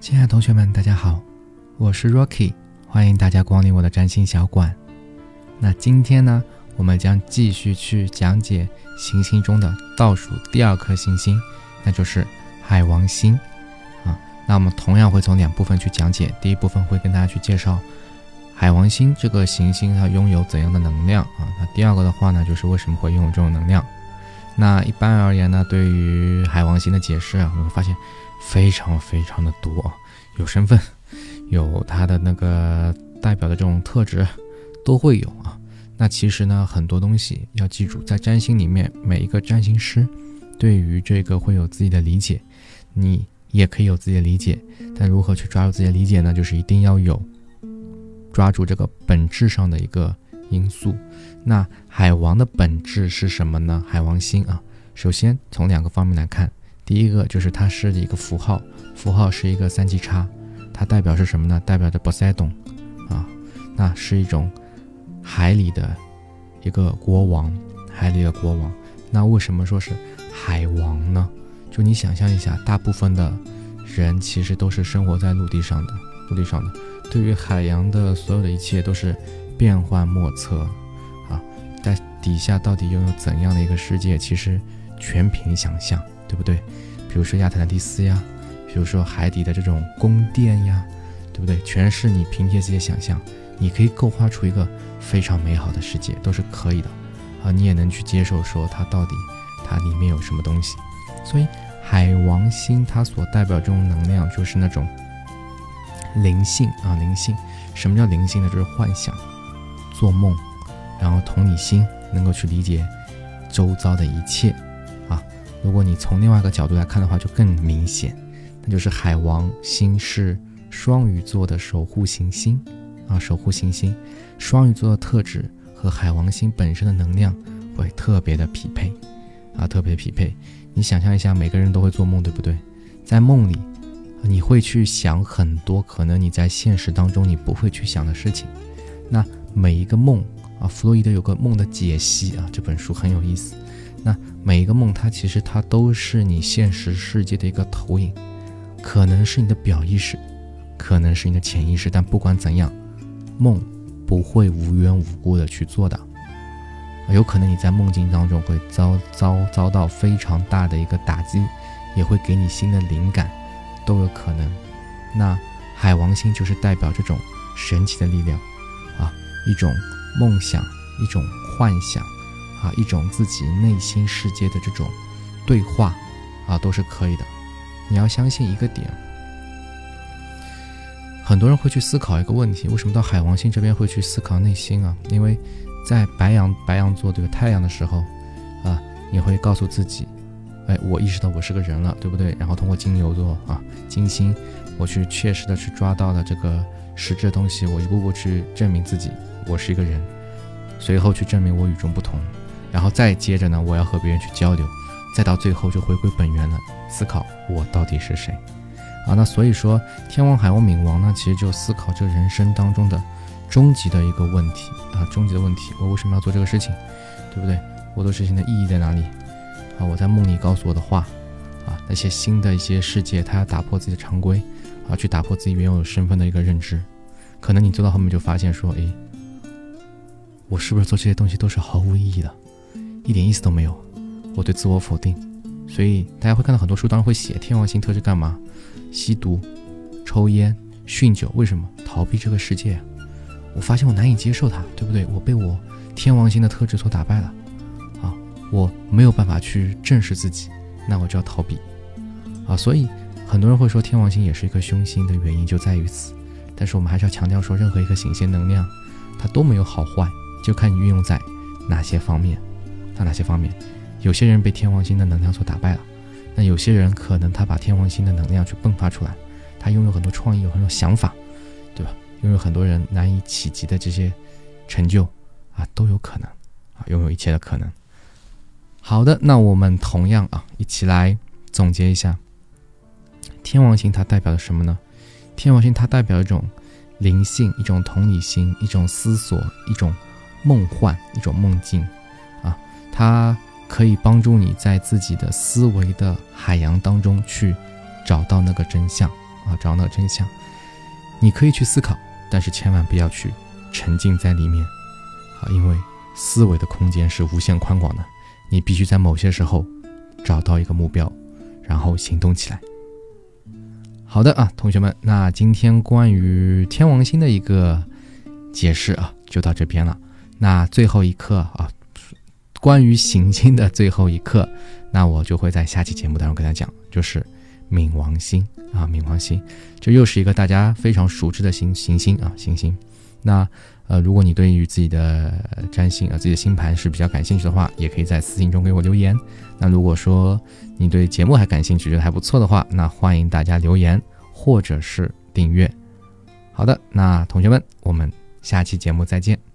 亲爱的同学们，大家好，我是 Rocky，欢迎大家光临我的占星小馆。那今天呢，我们将继续去讲解行星中的倒数第二颗行星，那就是海王星啊。那我们同样会从两部分去讲解，第一部分会跟大家去介绍海王星这个行星它拥有怎样的能量啊。那第二个的话呢，就是为什么会拥有这种能量。那一般而言呢，对于海王星的解释啊，我们会发现非常非常的多啊，有身份，有他的那个代表的这种特质，都会有啊。那其实呢，很多东西要记住，在占星里面，每一个占星师对于这个会有自己的理解，你也可以有自己的理解。但如何去抓住自己的理解呢？就是一定要有抓住这个本质上的一个因素。那海王的本质是什么呢？海王星啊，首先从两个方面来看，第一个就是它是一个符号，符号是一个三级叉，它代表是什么呢？代表着波塞冬啊，那是一种海里的一个国王，海里的国王。那为什么说是海王呢？就你想象一下，大部分的人其实都是生活在陆地上的，陆地上的，对于海洋的所有的一切都是变幻莫测啊。在底下到底拥有怎样的一个世界？其实全凭想象，对不对？比如说亚特兰蒂斯呀，比如说海底的这种宫殿呀，对不对？全是你凭借自己想象，你可以构画出一个非常美好的世界，都是可以的啊！你也能去接受说它到底它里面有什么东西。所以海王星它所代表这种能量就是那种灵性啊，灵性。什么叫灵性呢？就是幻想、做梦。然后同理心能够去理解周遭的一切，如果你从另外一个角度来看的话，就更明显，那就是海王星是双鱼座的守护行星，啊，守护行星，双鱼座的特质和海王星本身的能量会特别的匹配，啊，特别匹配。你想象一下，每个人都会做梦，对不对？在梦里，你会去想很多可能你在现实当中你不会去想的事情，那每一个梦。啊，弗洛伊德有个梦的解析啊，这本书很有意思。那每一个梦，它其实它都是你现实世界的一个投影，可能是你的表意识，可能是你的潜意识。但不管怎样，梦不会无缘无故的去做的。有可能你在梦境当中会遭遭遭到非常大的一个打击，也会给你新的灵感，都有可能。那海王星就是代表这种神奇的力量啊，一种。梦想一种幻想，啊，一种自己内心世界的这种对话，啊，都是可以的。你要相信一个点，很多人会去思考一个问题：为什么到海王星这边会去思考内心啊？因为在白羊白羊座这个太阳的时候，啊，你会告诉自己，哎，我意识到我是个人了，对不对？然后通过金牛座啊，金星，我去确实的去抓到了这个实质的东西，我一步步去证明自己。我是一个人，随后去证明我与众不同，然后再接着呢，我要和别人去交流，再到最后就回归本源了，思考我到底是谁啊？那所以说，天王、海王、冥王呢，其实就思考这人生当中的终极的一个问题啊，终极的问题，我为什么要做这个事情，对不对？我做事情的意义在哪里啊？我在梦里告诉我的话啊，那些新的一些世界，他要打破自己的常规啊，去打破自己原有身份的一个认知，可能你做到后面就发现说，诶。我是不是做这些东西都是毫无意义的，一点意思都没有？我对自我否定，所以大家会看到很多书当中会写天王星特质干嘛？吸毒、抽烟、酗酒，为什么？逃避这个世界。我发现我难以接受它，对不对？我被我天王星的特质所打败了，啊，我没有办法去正视自己，那我就要逃避，啊，所以很多人会说天王星也是一颗凶星的原因就在于此。但是我们还是要强调说，任何一颗行星能量，它都没有好坏。就看你运用在哪些方面，在哪些方面，有些人被天王星的能量所打败了，那有些人可能他把天王星的能量去迸发出来，他拥有很多创意，有很多想法，对吧？拥有很多人难以企及的这些成就啊，都有可能啊，拥有一切的可能。好的，那我们同样啊，一起来总结一下，天王星它代表了什么呢？天王星它代表一种灵性，一种同理心，一种思索，一种。梦幻一种梦境，它可以帮助你在自己的思维的海洋当中去找到那个真相，啊，找那个真相。你可以去思考，但是千万不要去沉浸在里面啊，因为思维的空间是无限宽广的。你必须在某些时候找到一个目标，然后行动起来。好的啊，同学们，那今天关于天王星的一个解释啊，就到这边了。那最后一课啊，关于行星的最后一课，那我就会在下期节目当中跟大家讲，就是冥王星啊，冥王星，这又是一个大家非常熟知的行行星啊，行星。那呃，如果你对于自己的占星啊、自己的星盘是比较感兴趣的话，也可以在私信中给我留言。那如果说你对节目还感兴趣，觉得还不错的话，那欢迎大家留言或者是订阅。好的，那同学们，我们下期节目再见。